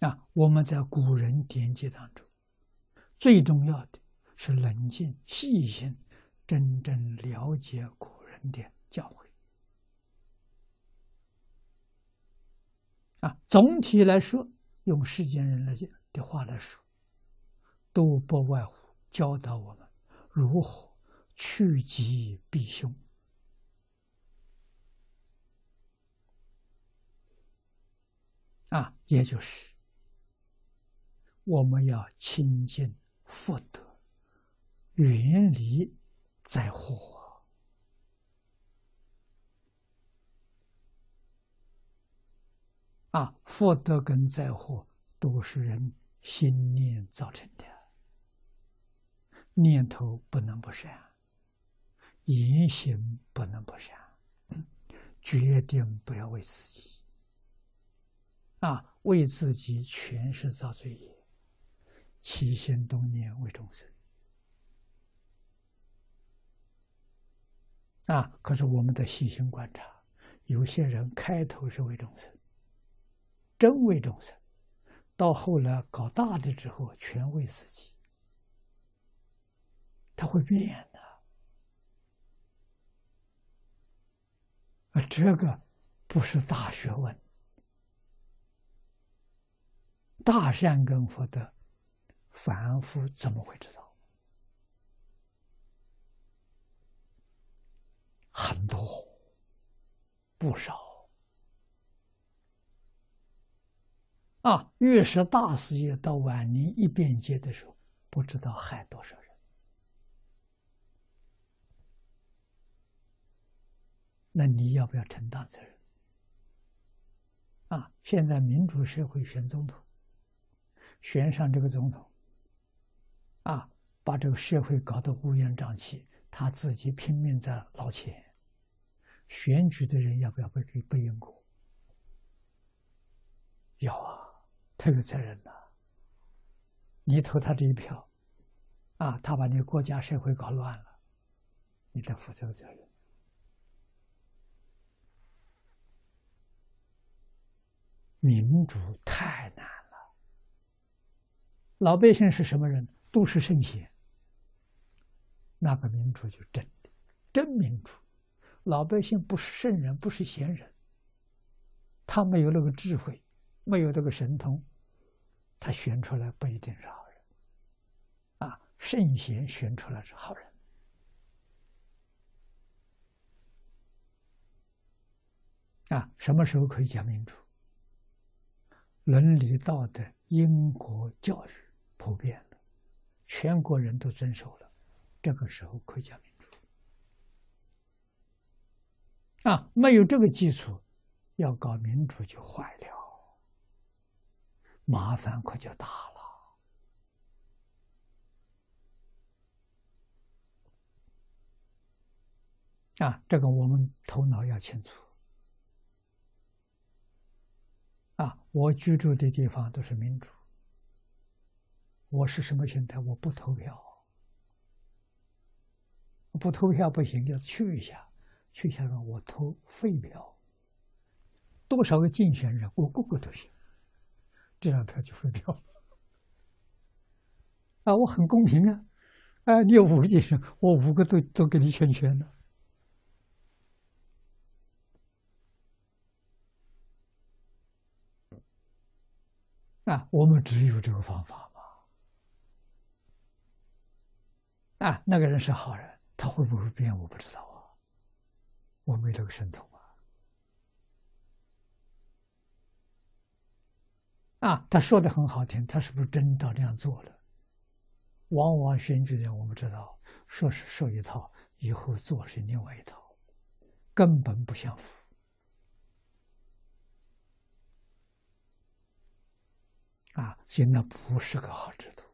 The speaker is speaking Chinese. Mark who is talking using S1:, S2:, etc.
S1: 啊，我们在古人典籍当中，最重要的是冷静、细心，真正了解古人的教诲。啊，总体来说，用世间人来讲的话来说，都不外乎教导我们如何趋吉避凶。啊，也就是我们要亲近福德，远离灾祸。啊，福德跟灾祸都是人心念造成的，念头不能不善，言行不能不善，决定不要为自己。啊，为自己全是造罪业，起心动念为众生。啊，可是我们的细心观察，有些人开头是为众生。真为众生，到后来搞大的之后，全为自己，他会变的。啊，这个不是大学问，大善根福德，凡夫怎么会知道？很多，不少。啊，越是大事业到晚年一变节的时候，不知道害多少人。那你要不要承担责任？啊，现在民主社会选总统，选上这个总统，啊，把这个社会搞得乌烟瘴气，他自己拼命在捞钱，选举的人要不要被给背因果？要啊。他有责任的，你投他这一票，啊，他把你国家社会搞乱了，你得负这个责任。民主太难了，老百姓是什么人？都是圣贤，那个民主就真的真民主。老百姓不是圣人，不是贤人，他没有那个智慧，没有这个神通。他选出来不一定是好人，啊，圣贤选出来是好人，啊，什么时候可以讲民主？伦理道德、因果教育普遍，全国人都遵守了，这个时候可以讲民主。啊，没有这个基础，要搞民主就坏了。麻烦可就大了啊！这个我们头脑要清楚啊！我居住的地方都是民主，我是什么心态？我不投票，不投票不行，要去一下，去一下说我投废票，多少个竞选人，我个个都行。这张票就废票啊！我很公平啊！啊，你有五个竞选，我五个都都给你圈圈了啊！我们只有这个方法嘛！啊，那个人是好人，他会不会变？我不知道啊，我没这个神通。啊，他说的很好听，他是不是真照这样做了？往往选举的我们知道，说是说一套，以后做是另外一套，根本不相符。啊，所以那不是个好制度。